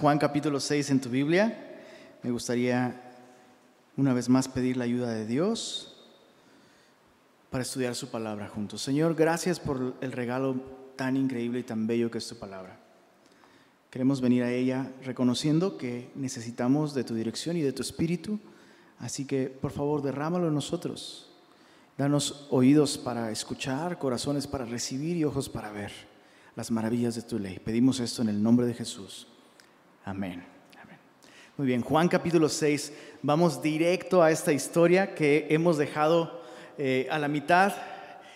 Juan capítulo 6 en tu Biblia. Me gustaría una vez más pedir la ayuda de Dios para estudiar su palabra juntos. Señor, gracias por el regalo tan increíble y tan bello que es tu palabra. Queremos venir a ella reconociendo que necesitamos de tu dirección y de tu espíritu, así que por favor derrámalo en nosotros. Danos oídos para escuchar, corazones para recibir y ojos para ver las maravillas de tu ley. Pedimos esto en el nombre de Jesús. Amén. Muy bien, Juan capítulo 6, vamos directo a esta historia que hemos dejado eh, a la mitad.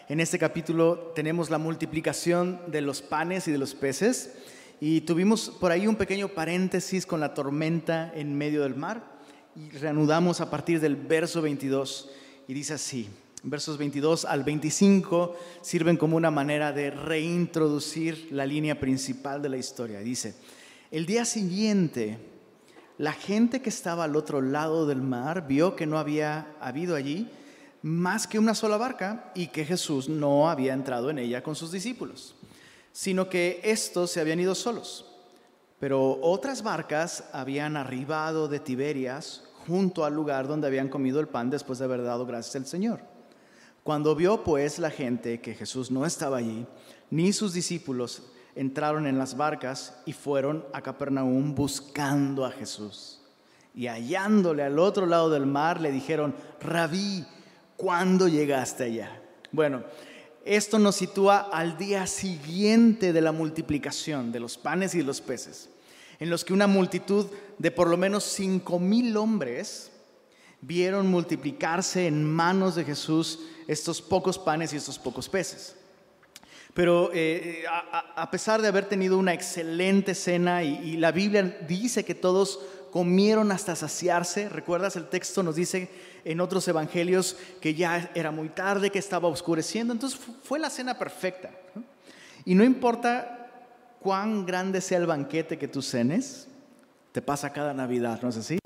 En este capítulo tenemos la multiplicación de los panes y de los peces y tuvimos por ahí un pequeño paréntesis con la tormenta en medio del mar y reanudamos a partir del verso 22 y dice así, versos 22 al 25 sirven como una manera de reintroducir la línea principal de la historia. Dice, el día siguiente, la gente que estaba al otro lado del mar vio que no había habido allí más que una sola barca y que Jesús no había entrado en ella con sus discípulos, sino que estos se habían ido solos. Pero otras barcas habían arribado de Tiberias junto al lugar donde habían comido el pan después de haber dado gracias al Señor. Cuando vio pues la gente que Jesús no estaba allí, ni sus discípulos entraron en las barcas y fueron a Capernaum buscando a Jesús. Y hallándole al otro lado del mar, le dijeron, Rabí, ¿cuándo llegaste allá? Bueno, esto nos sitúa al día siguiente de la multiplicación de los panes y los peces, en los que una multitud de por lo menos cinco mil hombres vieron multiplicarse en manos de Jesús estos pocos panes y estos pocos peces. Pero eh, a, pesar de haber tenido una excelente cena y, la Biblia dice que todos comieron hasta saciarse, ¿recuerdas? El texto nos dice en otros evangelios que ya era muy tarde, que estaba oscureciendo, entonces fue la cena perfecta. Y no importa cuán grande sea el banquete que tú cenes, te pasa cada Navidad, ¿no es así?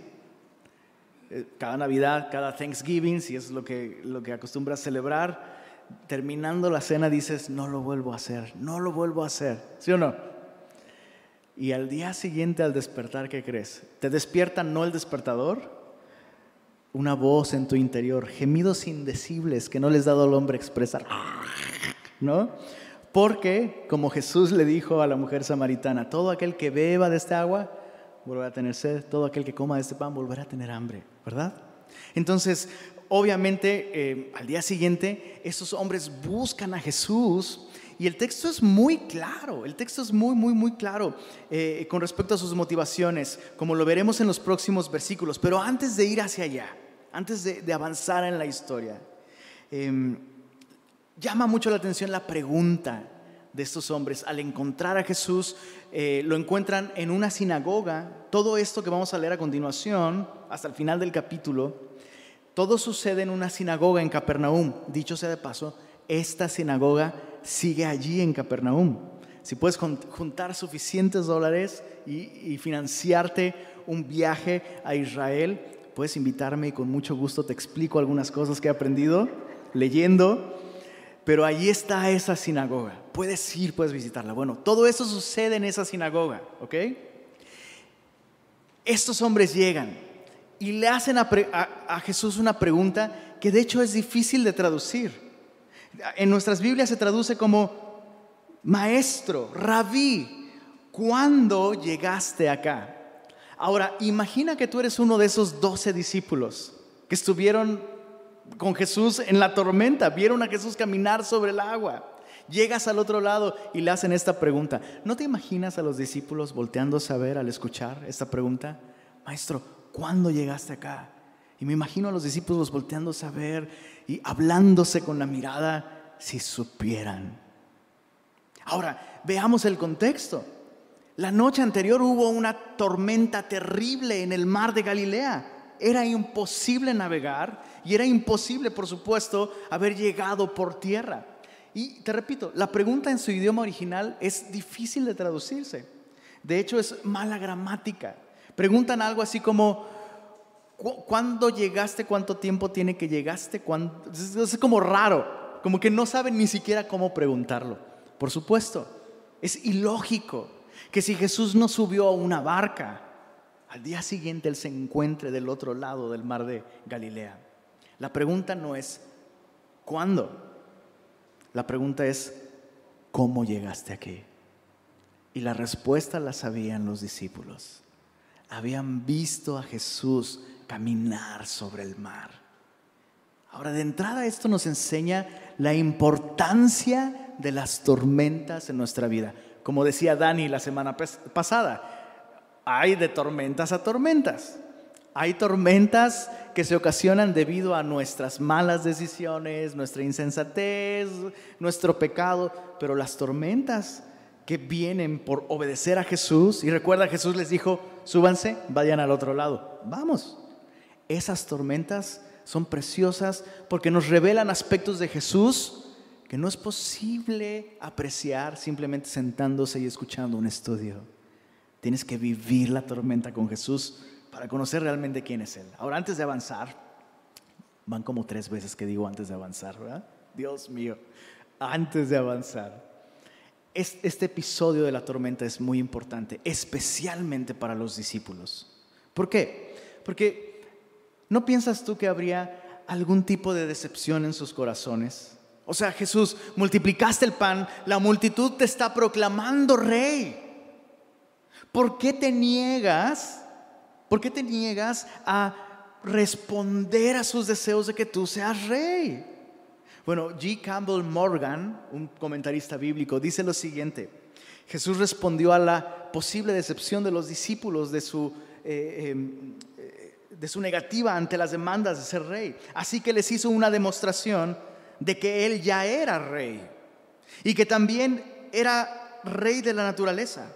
Eh, cada Navidad, cada Thanksgiving, si es lo que, lo que acostumbras celebrar, terminando la cena dices, no lo vuelvo a hacer, no lo vuelvo a hacer, ¿sí o no? Y al día siguiente al despertar, ¿qué crees? ¿Te despierta no el despertador? Una voz en tu interior, gemidos indecibles que no les ha dado al hombre expresar, ¿no? Porque, como Jesús le dijo a la mujer samaritana, todo aquel que beba de esta agua volverá a tener sed, todo aquel que coma de este pan volverá a tener hambre, ¿verdad? Entonces, obviamente, eh, al día siguiente, estos hombres buscan a Jesús y el texto es muy claro, el texto es muy, muy, muy claro eh, con respecto a sus motivaciones, como lo veremos en los próximos versículos. Pero antes de ir hacia allá, antes de, avanzar en la historia, em, llama mucho la atención la pregunta de estos hombres. Al encontrar a Jesús, eh, lo encuentran en una sinagoga. Todo esto que vamos a leer a continuación, hasta el final del capítulo, todo sucede en una sinagoga en Capernaum. Dicho sea de paso, esta sinagoga sigue allí en Capernaum. Si puedes juntar suficientes dólares y, financiarte un viaje a Israel, puedes invitarme y con mucho gusto te explico algunas cosas que he aprendido leyendo. Pero allí está esa sinagoga. Puedes ir, puedes visitarla. Bueno, todo eso sucede en esa sinagoga, ¿ok? Estos hombres llegan y le hacen a, Jesús una pregunta que de hecho es difícil de traducir. En nuestras Biblias se traduce como, maestro, rabí, ¿cuándo llegaste acá? Ahora, imagina que tú eres uno de esos doce discípulos que estuvieron con Jesús en la tormenta, vieron a Jesús caminar sobre el agua. Llegas al otro lado y le hacen esta pregunta. ¿No te imaginas a los discípulos volteándose a ver al escuchar esta pregunta? Maestro, ¿cuándo llegaste acá? Y me imagino a los discípulos volteándose a ver y hablándose con la mirada si supieran. Ahora, veamos el contexto. La noche anterior hubo una tormenta terrible en el mar de Galilea. Era imposible navegar y era imposible, por supuesto, haber llegado por tierra. Y te repito, la pregunta en su idioma original es difícil de traducirse. De hecho, es mala gramática. Preguntan algo así como, ¿cuándo llegaste? ¿Cuánto tiempo tiene que llegaste? Es como raro, como que no saben ni siquiera cómo preguntarlo. Por supuesto, es ilógico. que si Jesús no subió a una barca, al día siguiente Él se encuentre del otro lado del mar de Galilea. La pregunta no es ¿cuándo? La pregunta es ¿cómo llegaste aquí? Y la respuesta la sabían los discípulos. Habían visto a Jesús caminar sobre el mar. Ahora, de entrada esto nos enseña la importancia de las tormentas en nuestra vida. Como decía Dani la semana pasada, hay de tormentas a tormentas. Hay tormentas que se ocasionan debido a nuestras malas decisiones, nuestra insensatez, nuestro pecado, pero las tormentas que vienen por obedecer a Jesús, y recuerda Jesús les dijo, súbanse, vayan al otro lado, vamos. Esas tormentas son preciosas porque nos revelan aspectos de Jesús que no es posible apreciar simplemente sentándose y escuchando un estudio. Tienes que vivir la tormenta con Jesús para conocer realmente quién es Él. Ahora, antes de avanzar, van como tres veces que digo antes de avanzar, ¿verdad? Dios mío, antes de avanzar. Este episodio de la tormenta es muy importante, especialmente para los discípulos. ¿Por qué? Porque ¿no piensas tú que habría algún tipo de decepción en sus corazones? O sea, Jesús, multiplicaste el pan, la multitud te está proclamando rey. ¿Por qué te niegas? ¿Por qué te niegas a responder a sus deseos de que tú seas rey? Bueno, G. Campbell Morgan, un comentarista bíblico, dice lo siguiente. Jesús respondió a la posible decepción de los discípulos de su, eh, em, eh, de su negativa ante las demandas de ser rey. Así que les hizo una demostración de que él ya era rey y que también era rey de la naturaleza.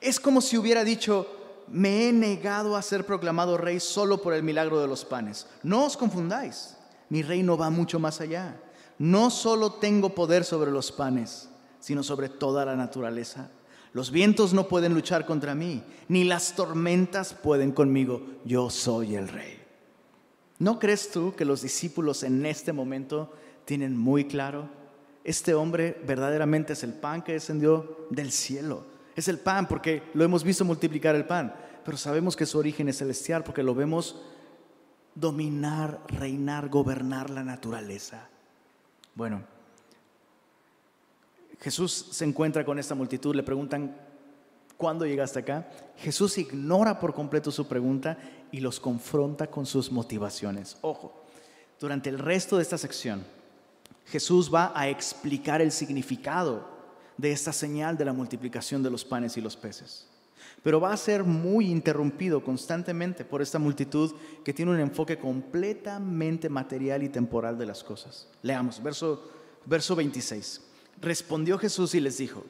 Es como si hubiera dicho, me he negado a ser proclamado rey solo por el milagro de los panes. No os confundáis, mi reino va mucho más allá. No solo tengo poder sobre los panes, sino sobre toda la naturaleza. Los vientos no pueden luchar contra mí, ni las tormentas pueden conmigo. Yo soy el rey. ¿No crees tú que los discípulos en este momento tienen muy claro, este hombre verdaderamente es el pan que descendió del cielo. Es el pan porque lo hemos visto multiplicar el pan, pero sabemos que su origen es celestial porque lo vemos dominar, reinar, gobernar la naturaleza. Bueno, Jesús se encuentra con esta multitud, le preguntan, ¿cuándo llegaste acá? Jesús ignora por completo su pregunta y los confronta con sus motivaciones. Ojo, durante el resto de esta sección, Jesús va a explicar el significado de esta señal de la multiplicación de los panes y los peces. Pero va a ser muy interrumpido constantemente por esta multitud que tiene un enfoque completamente material y temporal de las cosas. Leamos, verso, verso 26. Respondió Jesús y les dijo,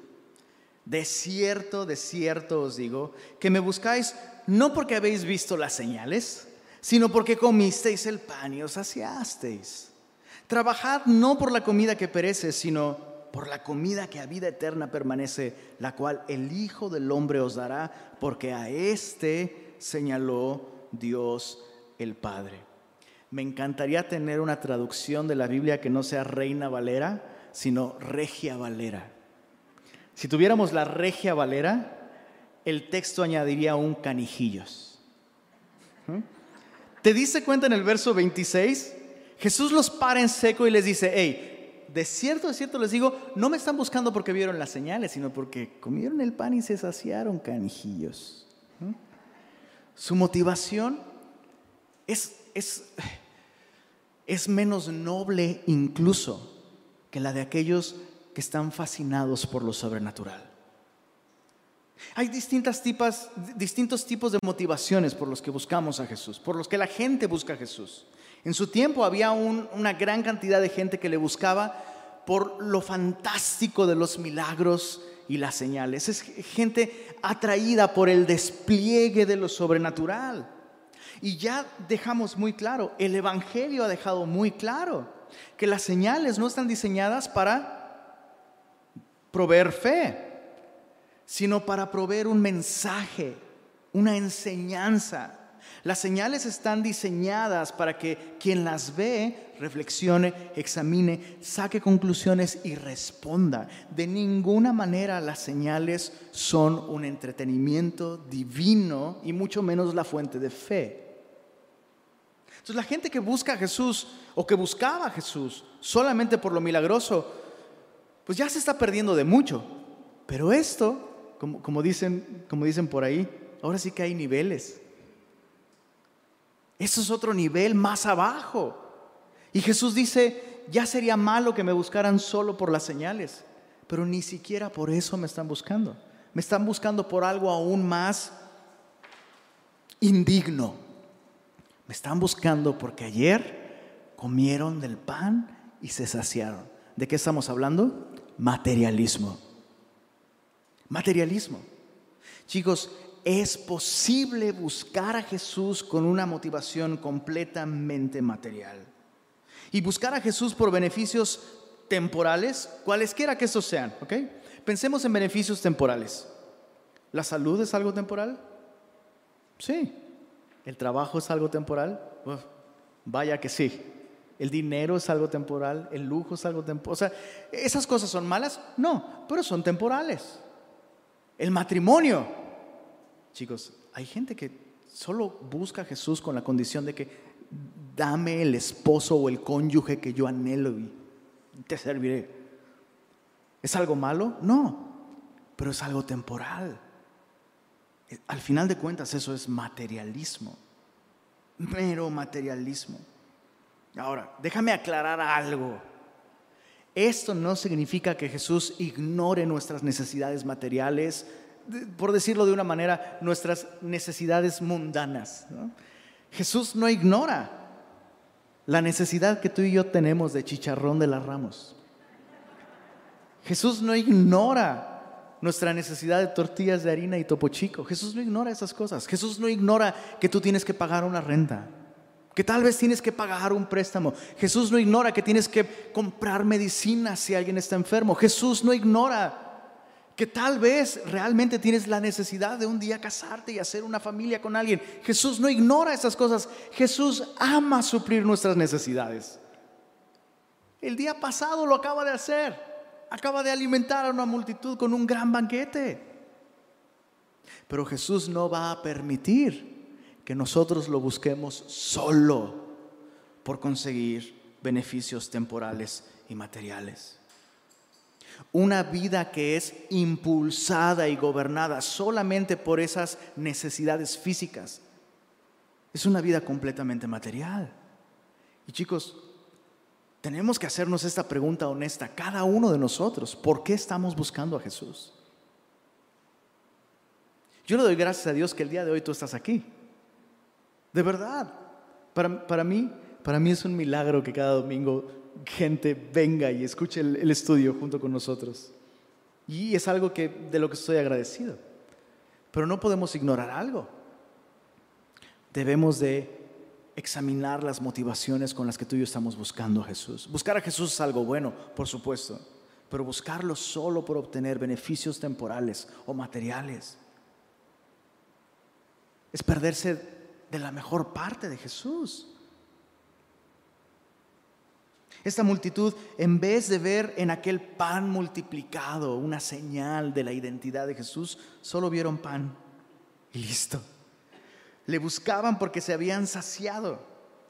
de cierto, de cierto os digo, que me buscáis no porque habéis visto las señales, sino porque comisteis el pan y os saciasteis. Trabajad no por la comida que perece, sino por la comida que a vida eterna permanece, la cual el Hijo del Hombre os dará, porque a éste señaló Dios el Padre. Me encantaría tener una traducción de la Biblia que no sea Reina Valera, sino Regia Valera. Si tuviéramos la Regia Valera, el texto añadiría un canijillos. ¿Mm? ¿Te diste cuenta en el verso 26? Jesús los para en seco y les dice, hey, de cierto, de cierto les digo, no me están buscando porque vieron las señales, sino porque comieron el pan y se saciaron canijillos. Su motivación es, es, es menos noble incluso que la de aquellos que están fascinados por lo sobrenatural. Hay distintas tipas, distintos tipos de motivaciones por los que buscamos a Jesús, por los que la gente busca a Jesús. En su tiempo había una gran cantidad de gente que le buscaba por lo fantástico de los milagros y las señales. Es gente atraída por el despliegue de lo sobrenatural. Y ya dejamos muy claro, el Evangelio ha dejado muy claro que las señales no están diseñadas para proveer fe, sino para proveer un mensaje, una enseñanza Las señales están diseñadas para que quien las ve reflexione, examine, saque conclusiones y responda. De ninguna manera las señales son un entretenimiento divino y mucho menos la fuente de fe. Entonces la gente que busca a Jesús o que buscaba a Jesús solamente por lo milagroso, pues ya se está perdiendo de mucho. Pero esto, como, dicen, como dicen por ahí, ahora sí que hay niveles. Eso es otro nivel más abajo. Y Jesús dice, ya sería malo que me buscaran solo por las señales, pero ni siquiera por eso me están buscando. Me están buscando por algo aún más indigno. Me están buscando porque ayer comieron del pan y se saciaron. ¿De qué estamos hablando? Materialismo. Materialismo. Chicos, es posible buscar a Jesús con una motivación completamente material. Y buscar a Jesús por beneficios temporales, cualesquiera que estos sean, ¿ok? Pensemos en beneficios temporales. ¿La salud es algo temporal? Sí. ¿El trabajo es algo temporal? vaya que sí. ¿El dinero es algo temporal? ¿El lujo es algo temporal? O sea, ¿esas cosas son malas? No, pero son temporales. El matrimonio Chicos, hay gente que solo busca a Jesús con la condición de que dame el esposo o el cónyuge que yo anhelo y te serviré. ¿Es algo malo? No, pero es algo temporal. Al final de cuentas eso es materialismo, mero materialismo. Ahora, déjame aclarar algo. Esto no significa que Jesús ignore nuestras necesidades materiales, por decirlo de una manera, nuestras necesidades mundanas. Jesús no ignora la necesidad que tú y yo tenemos de chicharrón de las ramos. Jesús no ignora nuestra necesidad de tortillas de harina y topo chico. Jesús no ignora esas cosas. Jesús no ignora que tú tienes que pagar una renta, que tal vez tienes que pagar un préstamo. Jesús no ignora que tienes que comprar medicina si alguien está enfermo. Jesús no ignora que tal vez realmente tienes la necesidad de un día casarte y hacer una familia con alguien. Jesús no ignora esas cosas. Jesús ama suplir nuestras necesidades. El día pasado lo acaba de hacer. Acaba de alimentar a una multitud con un gran banquete. Pero Jesús no va a permitir que nosotros lo busquemos solo por conseguir beneficios temporales y materiales. Una vida que es impulsada y gobernada solamente por esas necesidades físicas. Es una vida completamente material. Y chicos, tenemos que hacernos esta pregunta honesta, cada uno de nosotros, ¿por qué estamos buscando a Jesús? Yo le doy gracias a Dios que el día de hoy tú estás aquí. De verdad, para, para mí, para mí es un milagro que cada domingo gente venga y escuche el, estudio junto con nosotros. Y es algo que, de lo que estoy agradecido. Pero no podemos ignorar algo. Debemos de examinar las motivaciones con las que tú y yo estamos buscando a Jesús. Buscar a Jesús es algo bueno, por supuesto, pero buscarlo solo por obtener beneficios temporales o materiales es perderse de la mejor parte de Jesús. Esta multitud, en vez de ver en aquel pan multiplicado una señal de la identidad de Jesús, solo vieron pan y listo. Le buscaban porque se habían saciado.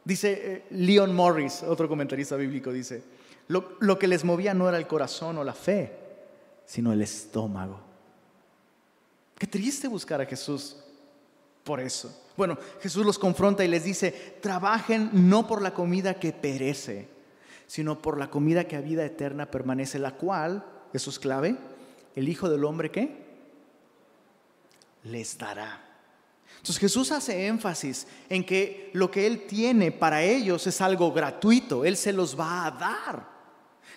Dice eh, Leon Morris, otro comentarista bíblico, dice, lo, lo que les movía no era el corazón o la fe, sino el estómago. Qué triste buscar a Jesús por eso. Bueno, Jesús los confronta y les dice, trabajen no por la comida que perece sino por la comida que a vida eterna permanece, la cual, eso es clave, el Hijo del Hombre que les dará. Entonces Jesús hace énfasis en que lo que Él tiene para ellos es algo gratuito, Él se los va a dar.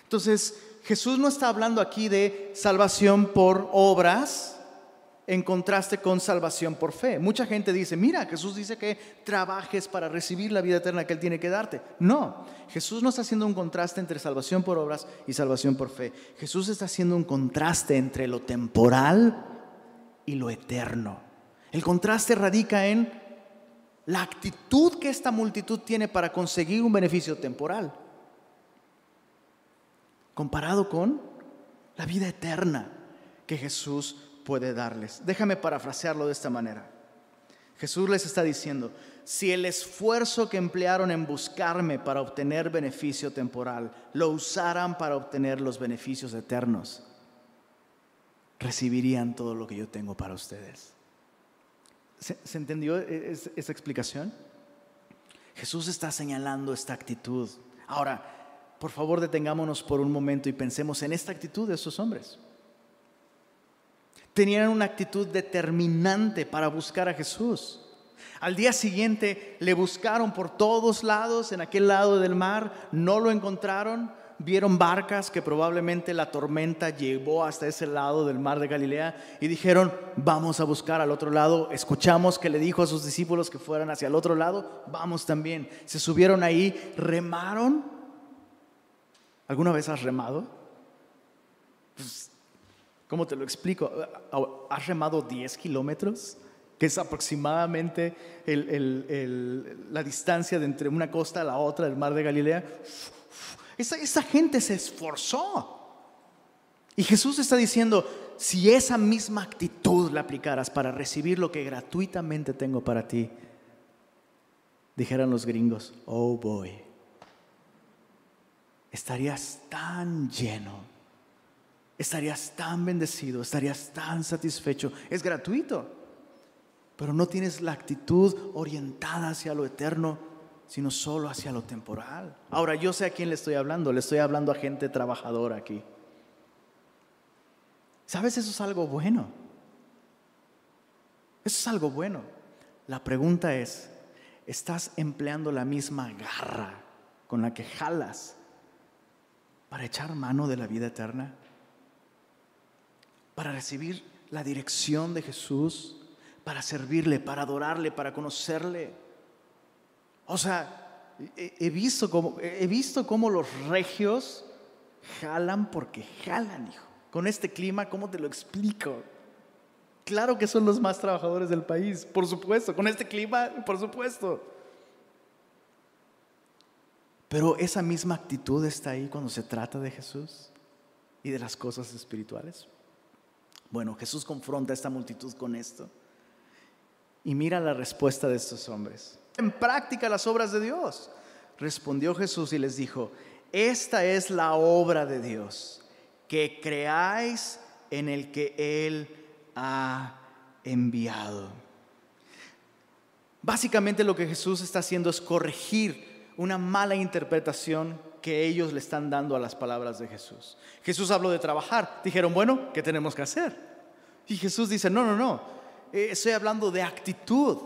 Entonces Jesús no está hablando aquí de salvación por obras, en contraste con salvación por fe. Mucha gente dice, mira, Jesús dice que trabajes para recibir la vida eterna que Él tiene que darte. No, Jesús no está haciendo un contraste entre salvación por obras y salvación por fe. Jesús está haciendo un contraste entre lo temporal y lo eterno. El contraste radica en la actitud que esta multitud tiene para conseguir un beneficio temporal, comparado con la vida eterna que Jesús puede darles. Déjame parafrasearlo de esta manera. Jesús les está diciendo, si el esfuerzo que emplearon en buscarme para obtener beneficio temporal lo usaran para obtener los beneficios eternos, recibirían todo lo que yo tengo para ustedes. ¿Se, entendió e, esa explicación? Jesús está señalando esta actitud. Ahora, por favor detengámonos por un momento y pensemos en esta actitud de esos hombres. Tenían una actitud determinante para buscar a Jesús. Al día siguiente le buscaron por todos lados en aquel lado del mar, no lo encontraron, vieron barcas que probablemente la tormenta llevó hasta ese lado del mar de Galilea y dijeron, vamos a buscar al otro lado. Escuchamos que le dijo a sus discípulos que fueran hacia el otro lado, vamos también. Se subieron ahí, remaron. ¿Alguna vez has remado? Pues, ¿Cómo te lo explico? ¿Has remado 10 kilómetros? que es aproximadamente la distancia de entre una costa a la otra del mar de Galilea. Esa, gente se esforzó. Y Jesús está diciendo, si esa misma actitud la aplicaras para recibir lo que gratuitamente tengo para ti, dijeran los gringos, oh boy, estarías tan lleno, estarías tan bendecido, estarías tan satisfecho. Es gratuito, pero no tienes la actitud orientada hacia lo eterno sino solo hacia lo temporal. Ahora, yo sé a quién le estoy hablando, le estoy hablando a gente trabajadora aquí. ¿Sabes? Eso es algo bueno. Eso es algo bueno. La pregunta es, ¿estás empleando la misma garra con la que jalas para echar mano de la vida eterna? Para recibir la dirección de Jesús, para servirle, para adorarle, para conocerle. O sea, he visto cómo, he visto cómo los regios jalan porque jalan, hijo. Con este clima, ¿cómo te lo explico? Claro que son los más trabajadores del país, por supuesto. Con este clima, por supuesto. Pero esa misma actitud está ahí cuando se trata de Jesús y de las cosas espirituales. Bueno, Jesús confronta a esta multitud con esto. Y mira la respuesta de estos hombres en práctica las obras de Dios? Respondió Jesús y les dijo, esta es la obra de Dios, que creáis en el que Él ha enviado. Básicamente lo que Jesús está haciendo es corregir una mala interpretación que ellos le están dando a las palabras de Jesús. Jesús habló de trabajar. Dijeron, bueno, ¿qué tenemos que hacer? Y Jesús dice, no, no, no, eh, estoy hablando de actitud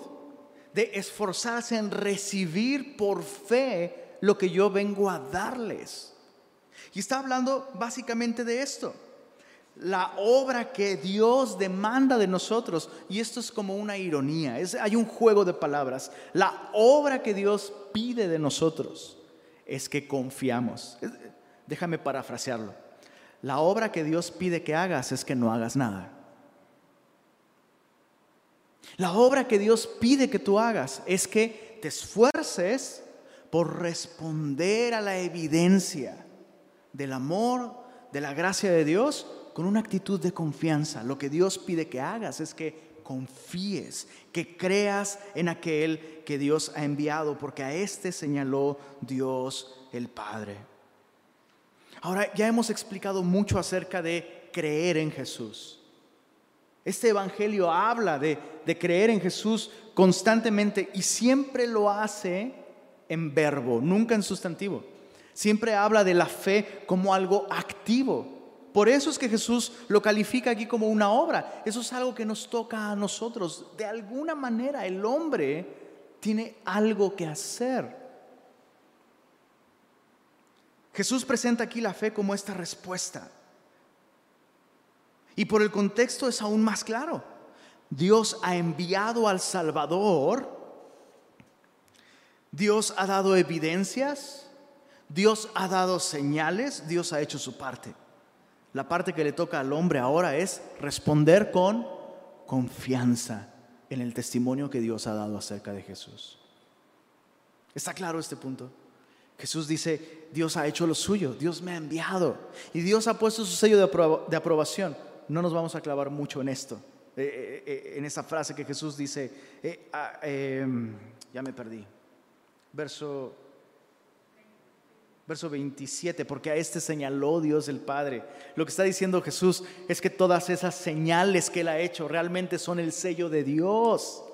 de esforzarse en recibir por fe lo que yo vengo a darles. Y está hablando básicamente de esto. La obra que Dios demanda de nosotros, y esto es como una ironía, es, hay un juego de palabras. La obra que Dios pide de nosotros es que confiamos. Déjame parafrasearlo. La obra que Dios pide que hagas es que no hagas nada. La obra que Dios pide que tú hagas es que te esfuerces por responder a la evidencia del amor, de la gracia de Dios, con una actitud de confianza. Lo que Dios pide que hagas es que confíes, que creas en aquel que Dios ha enviado, porque a este señaló Dios el Padre. Ahora, ya hemos explicado mucho acerca de creer en Jesús. Este Evangelio habla de, creer en Jesús constantemente y siempre lo hace en verbo, nunca en sustantivo. Siempre habla de la fe como algo activo. Por eso es que Jesús lo califica aquí como una obra. Eso es algo que nos toca a nosotros. De alguna manera el hombre tiene algo que hacer. Jesús presenta aquí la fe como esta respuesta. Y por el contexto es aún más claro. Dios ha enviado al Salvador, Dios ha dado evidencias, Dios ha dado señales, Dios ha hecho su parte. La parte que le toca al hombre ahora es responder con confianza, en el testimonio que Dios ha dado acerca de Jesús. ¿Está claro este punto? Jesús dice, Dios ha hecho lo suyo, Dios me ha enviado y Dios ha puesto su sello de, aprobación. No nos vamos a clavar mucho en esto, eh, eh, eh, en esa frase que Jesús dice, ah, em, ya me perdí, verso, verso 27, porque a este señaló Dios el Padre. Lo que está diciendo Jesús es que todas esas señales que Él ha hecho realmente son el sello de Dios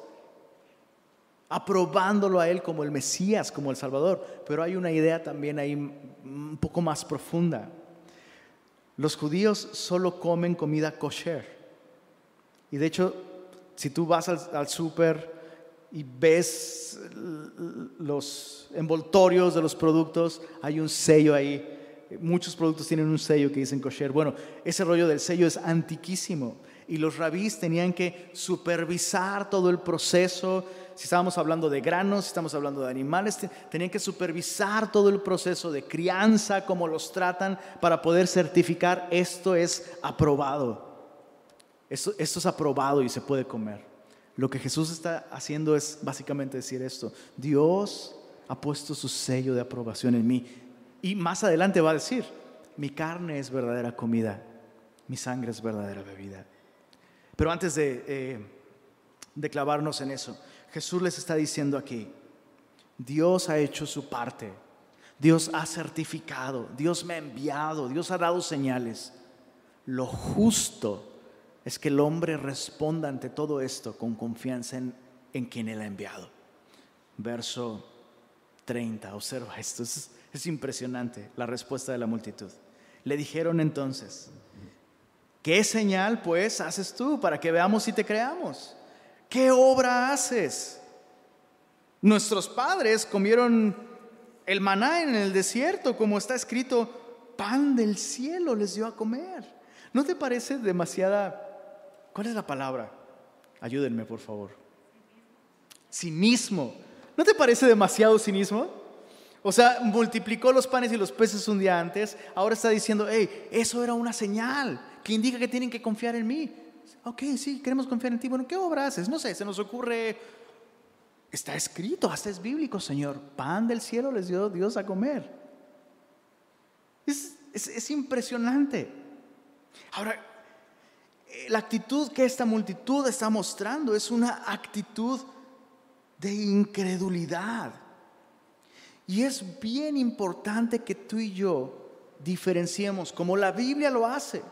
aprobándolo a Él como el Mesías, como el Salvador. Pero hay una idea también ahí un poco más profunda. Los judíos solo comen comida kosher. Y de hecho, si tú vas al, súper y ves los envoltorios de los productos, hay un sello ahí. Muchos productos tienen un sello que dicen kosher. Bueno, ese rollo del sello es antiquísimo. Y los rabís tenían que supervisar todo el proceso si estábamos hablando de granos, si estamos hablando de animales, tenían que supervisar todo el proceso de crianza, cómo los tratan, para poder certificar esto es aprobado. Esto, esto es aprobado y se puede comer. Lo que Jesús está haciendo es básicamente decir esto. Dios ha puesto su sello de aprobación en mí. Y más adelante va a decir, mi carne es verdadera comida, mi sangre es verdadera bebida. Pero antes de, eh, clavarnos en eso, Jesús les está diciendo aquí, Dios ha hecho su parte, Dios ha certificado, Dios me ha enviado, Dios ha dado señales. Lo justo es que el hombre responda ante todo esto con confianza en, en quien Él ha enviado. Verso 30, observa esto, es, es impresionante la respuesta de la multitud. Le dijeron entonces, ¿qué señal pues haces tú para que veamos si te creamos? ¿qué obra haces? Nuestros padres comieron el maná en el desierto, como está escrito, pan del cielo les dio a comer. ¿No te parece demasiada... ¿Cuál es la palabra? Ayúdenme, por favor. Cinismo. ¿No te parece demasiado cinismo? O sea, multiplicó los panes y los peces un día antes, ahora está diciendo, hey, eso era una señal que indica que tienen que confiar en mí ok, sí, queremos confiar en ti. Bueno, ¿qué obra haces? No sé, se nos ocurre, está escrito, hasta es bíblico, Señor, pan del cielo les dio Dios a comer. Es, es impresionante. Ahora, la actitud que esta multitud está mostrando es una actitud de incredulidad. Y es bien importante que tú y yo diferenciemos, como la Biblia lo hace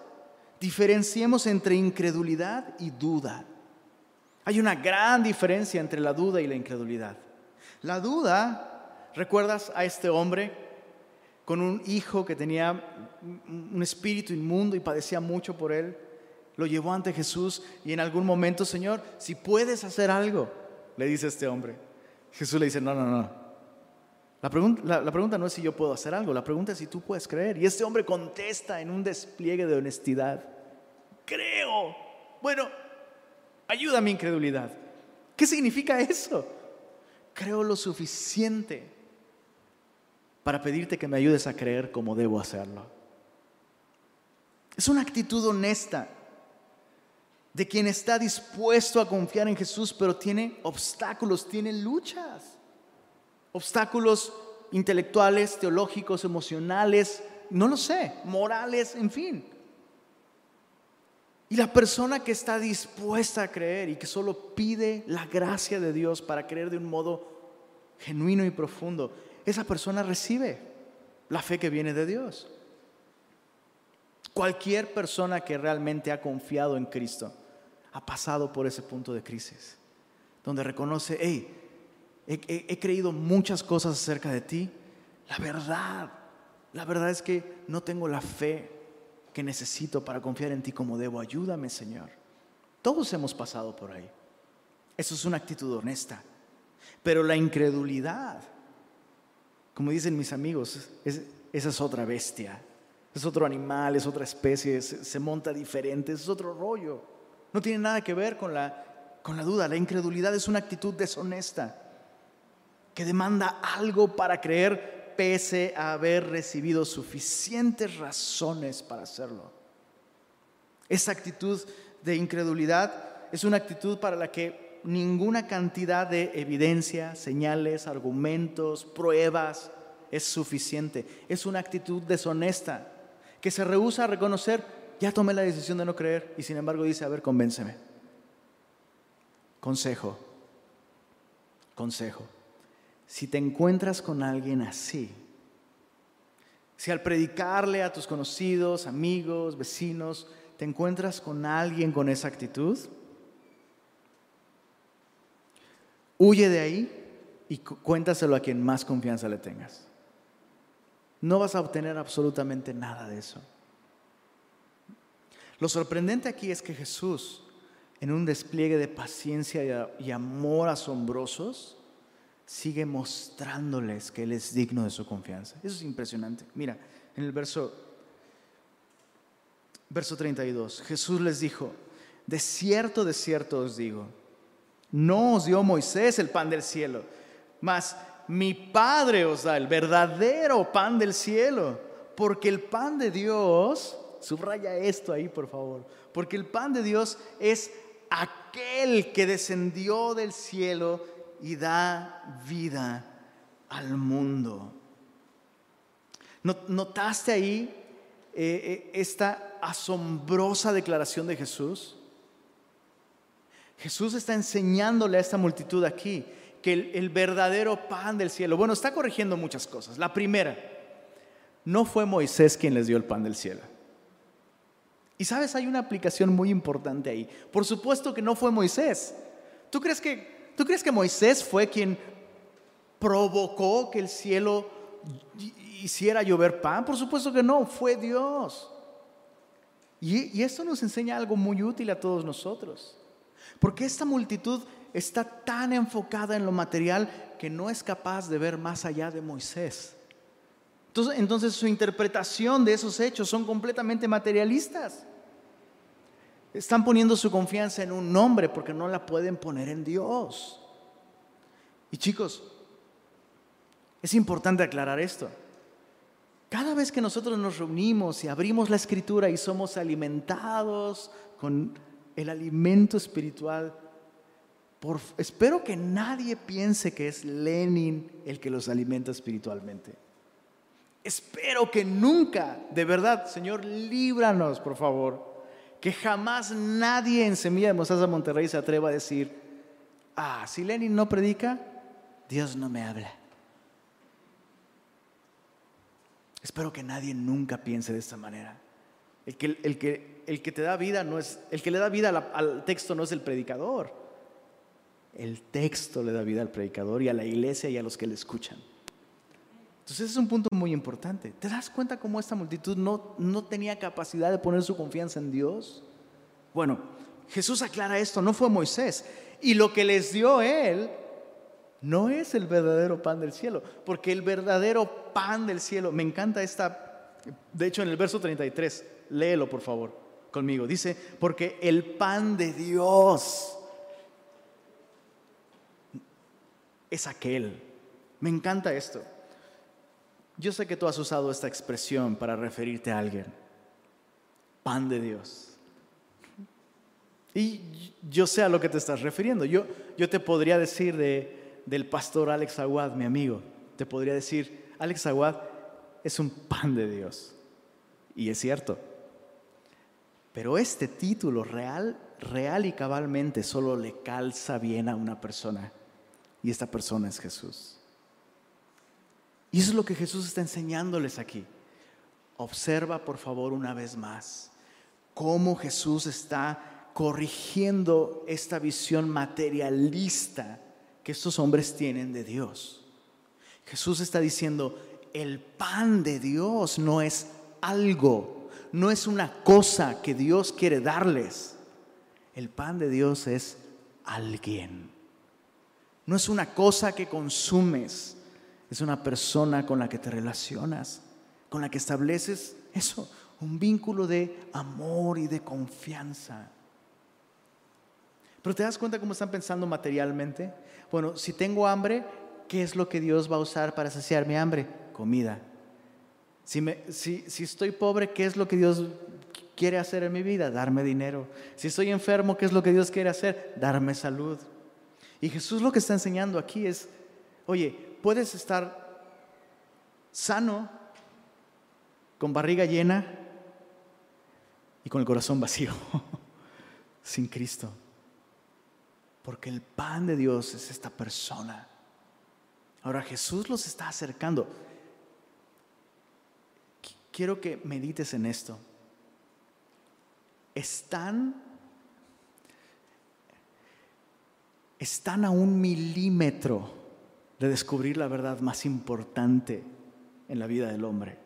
diferenciemos entre incredulidad y duda. Hay una gran diferencia entre la duda y la incredulidad. La duda, ¿recuerdas a este hombre con un hijo que tenía un espíritu inmundo y padecía mucho por él? Lo llevó ante Jesús y en algún momento, Señor, si puedes hacer algo, le dice este hombre. Jesús le dice, no, no, no. La pregunta, no es si yo puedo hacer algo, la pregunta es si tú puedes creer. Y este hombre contesta en un despliegue de honestidad creo. Bueno, ayuda a mi incredulidad. ¿Qué significa eso? Creo lo suficiente para pedirte que me ayudes a creer como debo hacerlo. Es una actitud honesta de quien está dispuesto a confiar en Jesús, pero tiene obstáculos, tiene luchas. Obstáculos intelectuales, teológicos, emocionales, no lo sé, morales, en fin. Y la persona que está dispuesta a creer y que solo pide la gracia de Dios para creer de un modo genuino y profundo, esa persona recibe la fe que viene de Dios. Cualquier persona que realmente ha confiado en Cristo ha pasado por ese punto de crisis, donde reconoce, hey, he, creído muchas cosas acerca de ti, la verdad, la verdad es que no tengo la fe que necesito para confiar en ti como debo. Ayúdame, Señor. Todos hemos pasado por ahí. Eso es una actitud honesta. Pero la incredulidad, como dicen mis amigos, esa es otra bestia. Es otro animal, es otra especie, se, monta diferente, es otro rollo. No tiene nada que ver con la, con la duda. La incredulidad es una actitud deshonesta que demanda algo para creer pese a haber recibido suficientes razones para hacerlo. Esa actitud de incredulidad es una actitud para la que ninguna cantidad de evidencia, señales, argumentos, pruebas es suficiente. Es una actitud deshonesta que se rehúsa a reconocer, ya tomé la decisión de no creer y sin embargo dice, a ver, convénceme. Consejo, consejo. Si te encuentras con alguien así, si al predicarle a tus conocidos, amigos, vecinos, te encuentras con alguien con esa actitud, huye de ahí y cuéntaselo a quien más confianza le tengas. No vas a obtener absolutamente nada de eso. Lo sorprendente aquí es que Jesús, en un despliegue de paciencia y amor asombrosos, sigue mostrándoles que Él es digno de su confianza. Eso es impresionante. Mira, en el verso, verso 32, Jesús les dijo, de cierto, de cierto os digo, no os dio Moisés el pan del cielo, mas mi Padre os da el verdadero pan del cielo, porque el pan de Dios, subraya esto ahí por favor, porque el pan de Dios es aquel que descendió del cielo y da vida al mundo. ¿Notaste ahí eh, eh, esta asombrosa declaración de Jesús? Jesús está enseñándole a esta multitud aquí que el, el, verdadero pan del cielo, bueno, está corrigiendo muchas cosas. La primera, no fue Moisés quien les dio el pan del cielo. Y sabes, hay una aplicación muy importante ahí. Por supuesto que no fue Moisés. ¿Tú crees que ¿Tú crees que Moisés fue quien provocó que el cielo hiciera llover pan? Por supuesto que no, fue Dios. Y, esto nos enseña algo muy útil a todos nosotros. Porque esta multitud está tan enfocada en lo material que no es capaz de ver más allá de Moisés. Entonces, entonces, su interpretación de esos hechos son completamente materialistas. Están poniendo su confianza en un nombre porque no la pueden poner en Dios. Y chicos, es importante aclarar esto. Cada vez que nosotros nos reunimos y abrimos la escritura y somos alimentados con el alimento espiritual, espero que nadie piense que es Lenin el que los alimenta espiritualmente. Espero que nunca, de verdad, Señor, líbranos, por favor, que jamás nadie en Semilla de Mostaza Monterrey se atreva a decir, ah, si Lenin no predica, Dios no me habla. Espero que nadie nunca piense de esta manera. El que, el que, el que te da vida no es, el que le da vida al texto no es el predicador. El texto le da vida al predicador y a la iglesia y a los que le escuchan. Entonces es un punto muy importante. ¿Te das cuenta cómo esta multitud no, no tenía capacidad de poner su confianza en Dios? Bueno, Jesús aclara esto, no fue Moisés. Y lo que les dio él no es el verdadero pan del cielo, porque el verdadero pan del cielo, me encanta esta, de hecho en el verso 33, léelo por favor conmigo, dice, porque el pan de Dios es aquel. Me encanta esto. Yo sé que tú has usado esta expresión para referirte a alguien. Pan de Dios. Y yo sé a lo que te estás refiriendo. Yo, yo te podría decir de, del pastor Alex Aguad, mi amigo, te podría decir, Alex Aguad es un pan de Dios. Y es cierto. Pero este título real, real y cabalmente solo le calza bien a una persona. Y esta persona es Jesús. Y eso es lo que Jesús está enseñándoles aquí. Observa por favor una vez más cómo Jesús está corrigiendo esta visión materialista que estos hombres tienen de Dios. Jesús está diciendo, el pan de Dios no es algo, no es una cosa que Dios quiere darles. El pan de Dios es alguien. No es una cosa que consumes, es una persona con la que te relacionas, con la que estableces eso, un vínculo de amor y de confianza. Pero te das cuenta cómo están pensando materialmente. Bueno, si tengo hambre, ¿qué es lo que Dios va a usar para saciar mi hambre? Comida. Si, si estoy pobre, ¿qué es lo que Dios quiere hacer en mi vida? Darme dinero. Si estoy enfermo, ¿qué es lo que Dios quiere hacer? Darme salud. Y Jesús lo que está enseñando aquí es, oye, puedes estar sano, con barriga llena y con el corazón vacío, sin Cristo. Porque el pan de Dios es esta persona. Ahora Jesús los está acercando. Quiero que medites en esto. Están, están a un milímetro de descubrir la verdad más importante en la vida del hombre.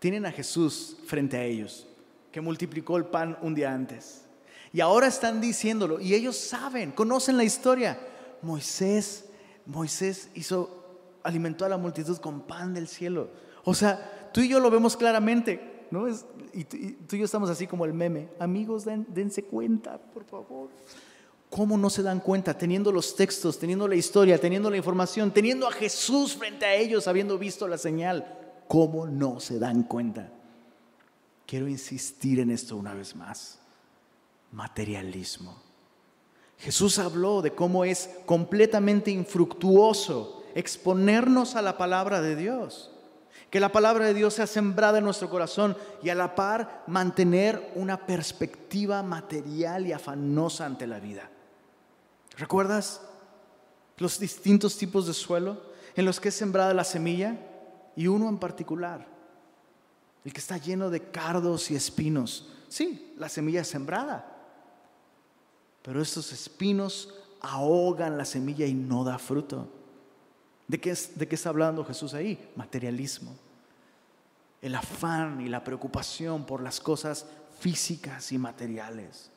Tienen a Jesús frente a ellos, que multiplicó el pan un día antes. Y ahora están diciéndolo y ellos saben, conocen la historia. Moisés, Moisés hizo, alimentó a la multitud con pan del cielo. O sea, tú y yo lo vemos claramente, ¿no? Es, y, tú y yo estamos así como el meme. Amigos, dense cuenta, por favor. ¿Cómo no se dan cuenta? Teniendo los textos, teniendo la historia, teniendo la información, teniendo a Jesús frente a ellos, habiendo visto la señal. ¿Cómo no se dan cuenta? Quiero insistir en esto una vez más materialismo. Jesús habló de cómo es completamente infructuoso exponernos a la palabra de Dios. Que la palabra de Dios sea sembrada en nuestro corazón y a la par mantener una perspectiva material y afanosa ante la vida. ¿Recuerdas los distintos tipos de suelo en los que es sembrada la semilla? Y uno en particular, el que está lleno de cardos y espinos. Sí, la semilla es sembrada, pero estos espinos ahogan la semilla y no da fruto. ¿De qué, ¿De qué está hablando Jesús ahí? Materialismo. El afán y la preocupación por las cosas físicas y materiales.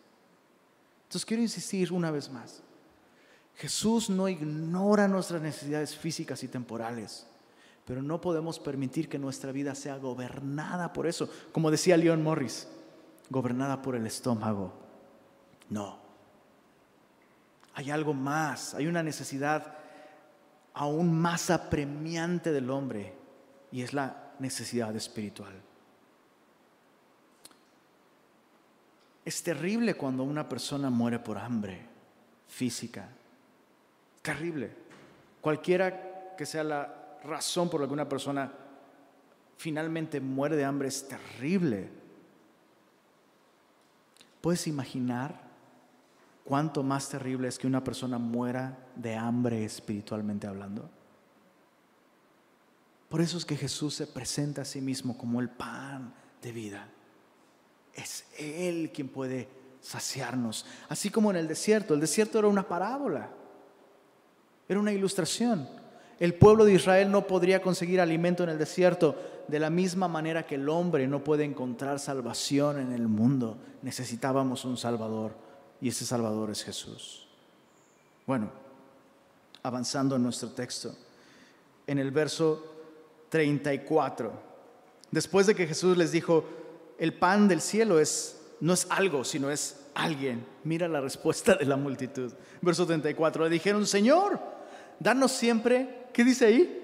Entonces quiero insistir una vez más. Jesús no ignora nuestras necesidades físicas y temporales, pero no podemos permitir que nuestra vida sea gobernada por eso. Como decía Leon Morris, gobernada por el estómago. No. Hay algo más, hay una necesidad aún más apremiante del hombre y es la necesidad espiritual. Es terrible cuando una persona muere por hambre física. Terrible. Cualquiera que sea la razón por la que una persona finalmente muere de hambre es terrible. ¿Puedes imaginar ¿cuánto más terrible es que una persona muera de hambre espiritualmente hablando? Por eso es que Jesús se presenta a sí mismo como el pan de vida. Es Él quien puede saciarnos. Así como en el desierto. El desierto era una parábola. Era una ilustración. El pueblo de Israel no podría conseguir alimento en el desierto de la misma manera que el hombre no puede encontrar salvación en el mundo. Necesitábamos un Salvador y ese Salvador es Jesús. Bueno, avanzando en nuestro texto, en el verso 34, después de que Jesús les dijo, el pan del cielo es, no es algo, sino es alguien. Mira la respuesta de la multitud. Verso 34, le dijeron, Señor, danos siempre, ¿qué dice ahí?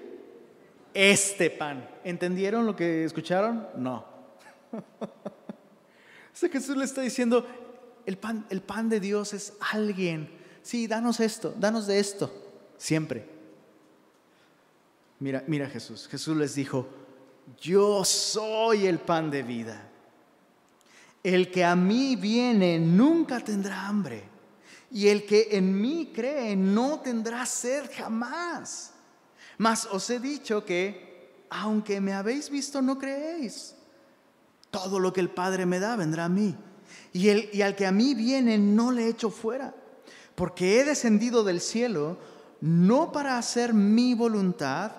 Este pan. ¿Entendieron lo que escucharon? No. O Jesús le está diciendo, el pan, el pan de Dios es alguien. Sí, danos esto, danos de esto, siempre. Mira, mira Jesús. Jesús les dijo, yo soy el pan de vida. El que a mí viene nunca tendrá hambre. Y el que en mí cree no tendrá sed jamás. Mas os he dicho que, aunque me habéis visto, no creéis. Todo lo que el Padre me da vendrá a mí y, el, y al que a mí viene no le echo fuera, porque he descendido del cielo no para hacer mi voluntad,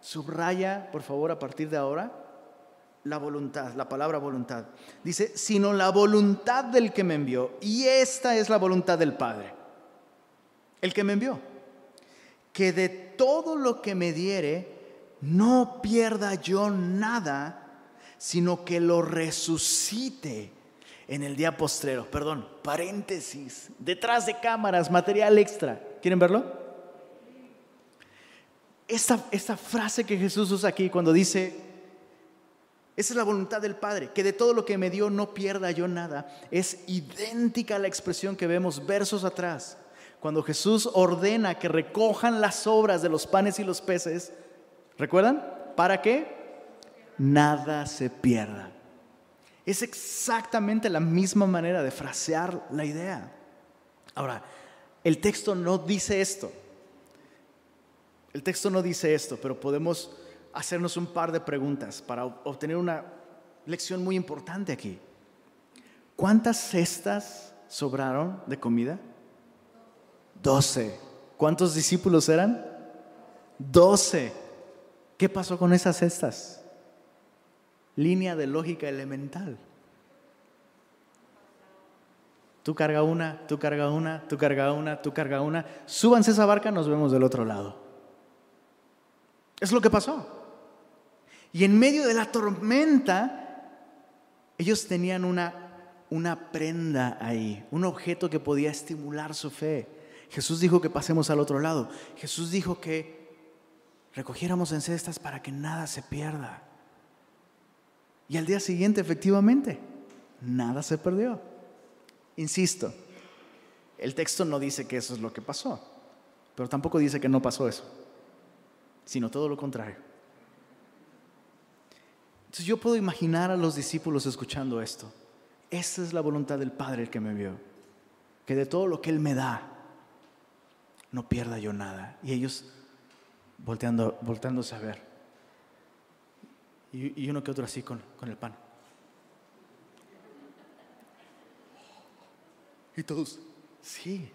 subraya por favor a partir de ahora la voluntad, la palabra voluntad. Dice, sino la voluntad del que me envió. Y esta es la voluntad del Padre, el que me envió. Que de todo lo que me diere, no pierda yo nada, sino que lo resucite en el día postrero. Perdón, paréntesis, detrás de cámaras, material extra. ¿Quieren verlo? Esta, esta frase que Jesús usa aquí cuando dice, esa es la voluntad del Padre, que de todo lo que me dio no pierda yo nada, es idéntica a la expresión que vemos versos atrás, cuando Jesús ordena que recojan las sobras de los panes y los peces, ¿recuerdan? ¿Para qué? Nada se pierda. Es exactamente la misma manera de frasear la idea. Ahora, el texto no dice esto. El texto no dice esto, pero podemos hacernos un par de preguntas para obtener una lección muy importante aquí. ¿Cuántas cestas sobraron de comida? Doce. ¿Cuántos discípulos eran? Doce. ¿Qué pasó con esas cestas? Línea de lógica elemental. Tú carga una, tú carga una, tú carga una, tú carga una. Súbanse esa barca, nos vemos del otro lado. Es lo que pasó. Y en medio de la tormenta, ellos tenían una, una prenda ahí, un objeto que podía estimular su fe. Jesús dijo que pasemos al otro lado. Jesús dijo que recogiéramos en cestas para que nada se pierda. Y al día siguiente, efectivamente, nada se perdió. Insisto, el texto no dice que eso es lo que pasó, pero tampoco dice que no pasó eso, sino todo lo contrario. Entonces yo puedo imaginar a los discípulos escuchando esto. Esta es la voluntad del Padre el que me vio, que de todo lo que Él me da, no pierda yo nada. Y ellos volteando, volteándose a ver. Y, uno que otro así con, con el pan. Y todos, sí,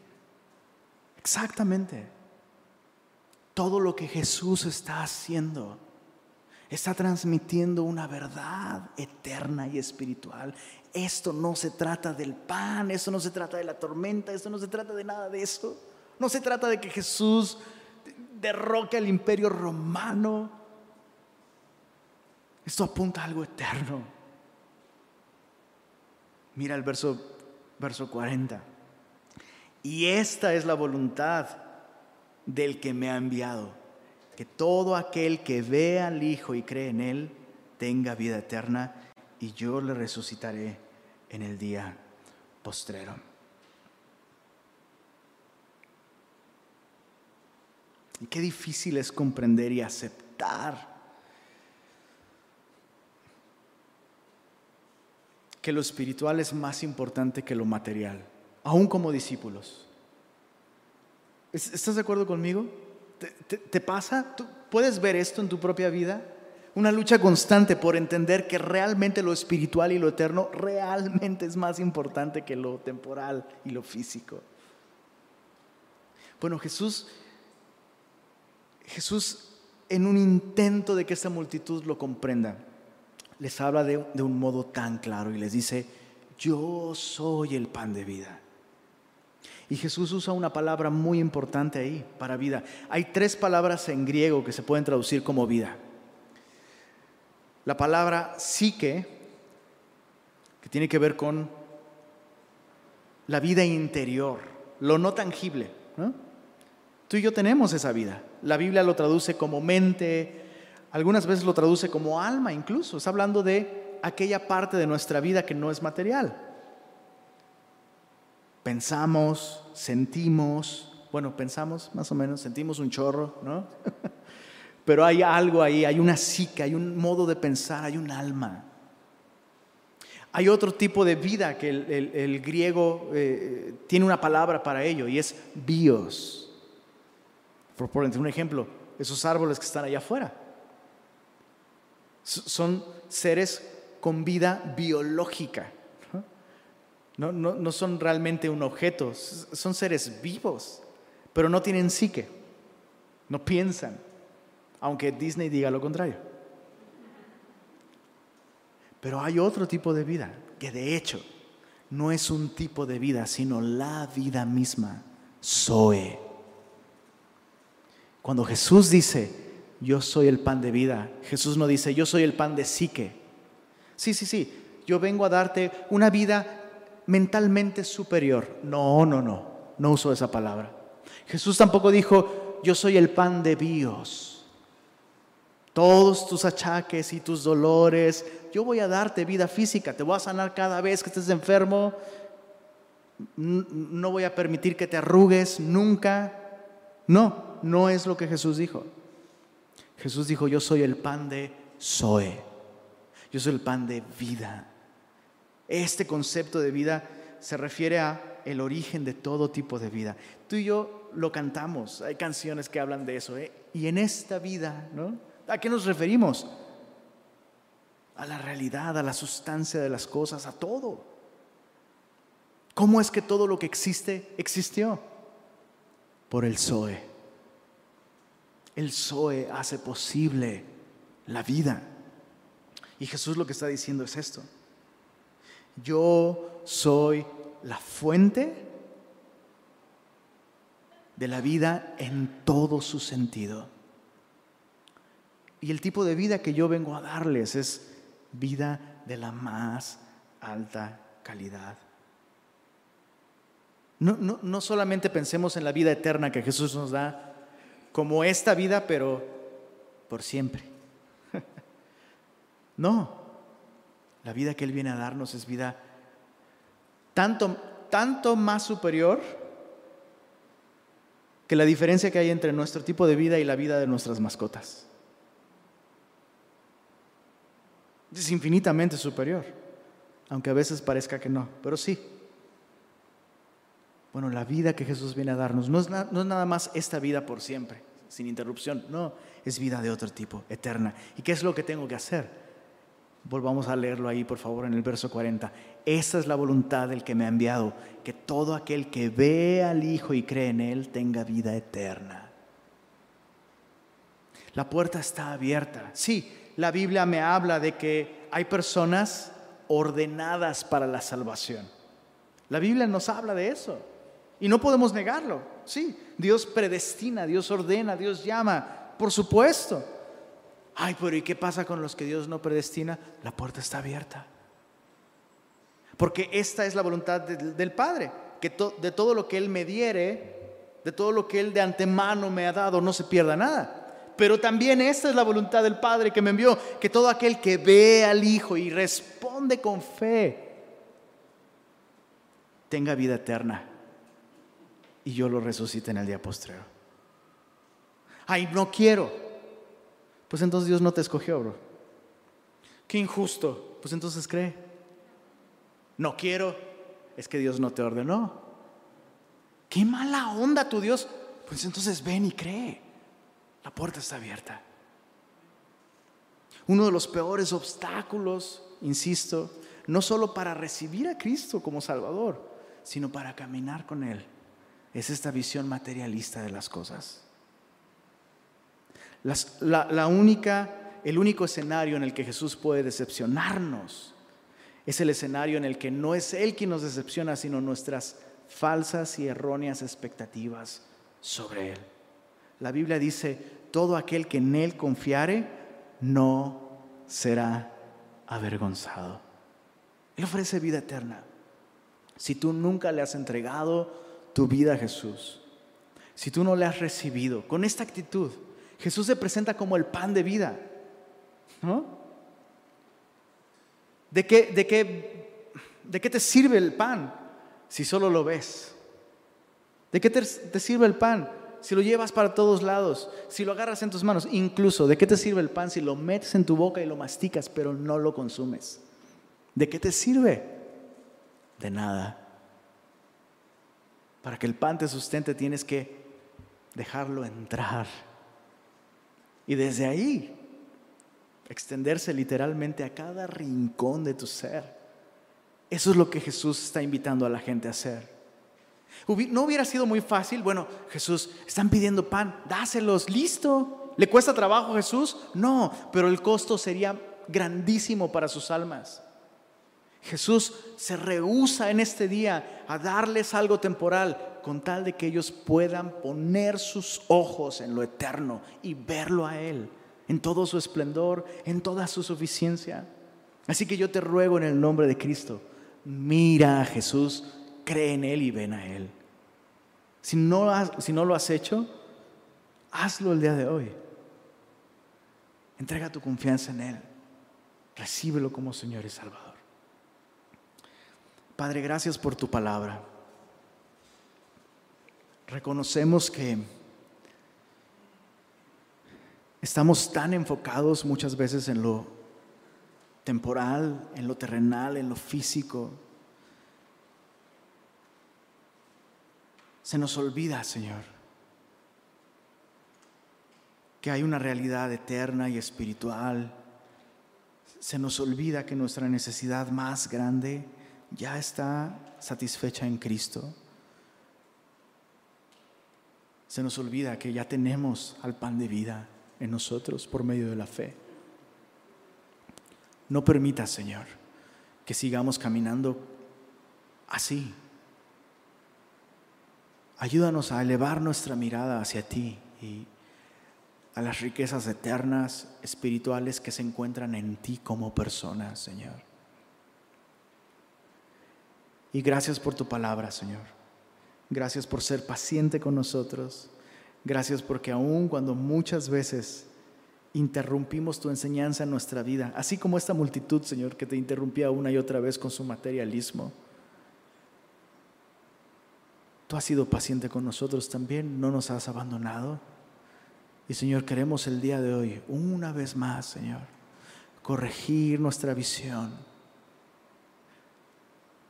exactamente. Todo lo que Jesús está haciendo está transmitiendo una verdad eterna y espiritual. Esto no se trata del pan, esto no se trata de la tormenta, esto no se trata de nada de eso. No se trata de que Jesús derroque al imperio romano. Esto apunta a algo eterno. Mira el verso, verso 40. Y esta es la voluntad del que me ha enviado, que todo aquel que ve al Hijo y cree en Él tenga vida eterna y yo le resucitaré en el día postrero. Y qué difícil es comprender y aceptar que lo espiritual es más importante que lo material, aún como discípulos. ¿Estás de acuerdo conmigo? ¿Te, pasa? ¿Tú puedes ver esto en tu propia vida? Una lucha constante por entender que realmente lo espiritual y lo eterno realmente es más importante que lo temporal y lo físico. Bueno, Jesús, Jesús en un intento de que esta multitud lo comprenda, les habla de, un modo tan claro y les dice, yo soy el pan de vida. Y Jesús usa una palabra muy importante ahí para vida. Hay tres palabras en griego que se pueden traducir como vida. La palabra psique, que tiene que ver con la vida interior, lo no tangible. Tú y yo tenemos esa vida. La Biblia lo traduce como mente, algunas veces lo traduce como alma incluso. Está hablando de aquella parte de nuestra vida que no es material. Pensamos, sentimos, bueno, pensamos más o menos, sentimos un chorro, ¿no? Pero hay algo ahí, hay una psique, hay un modo de pensar, hay un alma. Hay otro tipo de vida que el, griego eh, tiene una palabra para ello y es bios. Por, por un ejemplo, esos árboles que están allá afuera. Son seres con vida biológica. No, no, son realmente un objeto, son seres vivos, pero no tienen psique, no piensan, aunque Disney diga lo contrario. Pero hay otro tipo de vida que de hecho no es un tipo de vida, sino la vida misma, Zoe. Cuando Jesús dice, yo soy el pan de vida. Jesús no dice, yo soy el pan de psique. Sí, sí, sí, yo vengo a darte una vida mentalmente superior. No, no, no, no uso esa palabra. Jesús tampoco dijo, yo soy el pan de Dios. Todos tus achaques y tus dolores, yo voy a darte vida física, te voy a sanar cada vez que estés enfermo. no voy a permitir que te arrugues nunca. No, no es lo que Jesús dijo. Jesús dijo, yo soy el pan de Zoe. Yo soy el pan de vida. Este concepto de vida se refiere a el origen de todo tipo de vida. Tú y yo lo cantamos, hay canciones que hablan de eso. ¿eh? Y en esta vida, ¿no? ¿A qué nos referimos? A la realidad, a la sustancia de las cosas, a todo. ¿Cómo es que todo lo que existe existió? Por el Zoe. El Zoe hace posible la vida. Y Jesús lo que está diciendo es esto. Yo soy la fuente de la vida en todo su sentido. Y el tipo de vida que yo vengo a darles es vida de la más alta calidad. No, no, solamente pensemos en la vida eterna que Jesús nos da como esta vida, pero por siempre. no, la vida que Él viene a darnos es vida tanto, tanto más superior que la diferencia que hay entre nuestro tipo de vida y la vida de nuestras mascotas. Es infinitamente superior, aunque a veces parezca que no, pero sí. Bueno, la vida que Jesús viene a darnos no es, no es nada más esta vida por siempre, sin interrupción, no, es vida de otro tipo, eterna. ¿Y qué es lo que tengo que hacer? Volvamos a leerlo ahí, por favor, en el verso 40. Esa es la voluntad del que me ha enviado, que todo aquel que ve al Hijo y cree en Él tenga vida eterna. La puerta está abierta. Sí, la Biblia me habla de que hay personas ordenadas para la salvación. La Biblia nos habla de eso. Y no podemos negarlo. Sí, Dios predestina, Dios ordena, Dios llama, por supuesto. Ay, pero ¿y qué pasa con los que Dios no predestina? La puerta está abierta. Porque esta es la voluntad del Padre, que de todo lo que Él me diere, de todo lo que Él de antemano me ha dado, no se pierda nada. Pero también esta es la voluntad del Padre que me envió, que todo aquel que ve al Hijo y responde con fe, tenga vida eterna y yo lo resucite en el día postrero. Ay, no quiero. Pues entonces Dios no te escogió, bro. Qué injusto. Pues entonces cree. No quiero. Es que Dios no te ordenó. Qué mala onda tu Dios. Pues entonces ven y cree. La puerta está abierta. Uno de los peores obstáculos, insisto, no solo para recibir a Cristo como Salvador, sino para caminar con Él es esta visión materialista de las cosas. La, única, el único escenario en el que Jesús puede decepcionarnos es el escenario en el que no es Él quien nos decepciona, sino nuestras falsas y erróneas expectativas sobre Él. La Biblia dice, todo aquel que en Él confiare no será avergonzado. Él ofrece vida eterna. Si tú nunca le has entregado tu vida a Jesús, si tú no le has recibido con esta actitud, Jesús se presenta como el pan de vida. ¿No? ¿De qué, de qué, de qué te sirve el pan si solo lo ves? ¿De qué te, te sirve el pan si lo llevas para todos lados, si lo agarras en tus manos? Incluso, ¿de qué te sirve el pan si lo metes en tu boca y lo masticas pero no lo consumes? ¿De qué te sirve? De nada. Para que el pan te sustente tienes que dejarlo entrar. Y desde ahí extenderse literalmente a cada rincón de tu ser. Eso es lo que Jesús está invitando a la gente a hacer. ¿No hubiera sido muy fácil? Bueno, Jesús, están pidiendo pan, dáselos, listo. ¿Le cuesta trabajo Jesús? No, pero el costo sería grandísimo para sus almas. Jesús se rehúsa en este día a darles algo temporal con tal de que ellos puedan poner sus ojos en lo eterno y verlo a Él, en todo su esplendor, en toda su suficiencia. Así que yo te ruego en el nombre de Cristo, mira a Jesús, cree en Él y ven a Él. Si no, si no lo has hecho, hazlo el día de hoy. Entrega tu confianza en Él. Recíbelo como Señor y Salvador. Padre, gracias por tu palabra. Reconocemos que estamos tan enfocados muchas veces en lo temporal, en lo terrenal, en lo físico. Se nos olvida, Señor, que hay una realidad eterna y espiritual. Se nos olvida que nuestra necesidad más grande ya está satisfecha en Cristo. Se nos olvida que ya tenemos al pan de vida en nosotros por medio de la fe. No permita, Señor, que sigamos caminando así. Ayúdanos a elevar nuestra mirada hacia ti y a las riquezas eternas, espirituales que se encuentran en ti como persona, Señor. Y gracias por tu palabra, Señor. Gracias por ser paciente con nosotros. Gracias porque aún cuando muchas veces interrumpimos tu enseñanza en nuestra vida, así como esta multitud, Señor, que te interrumpía una y otra vez con su materialismo, tú has sido paciente con nosotros también, no nos has abandonado. Y Señor, queremos el día de hoy, una vez más, Señor, corregir nuestra visión,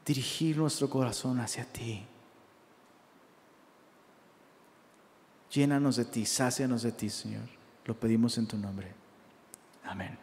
dirigir nuestro corazón hacia ti. Llénanos de ti, sácianos de ti, Señor. Lo pedimos en tu nombre. Amén.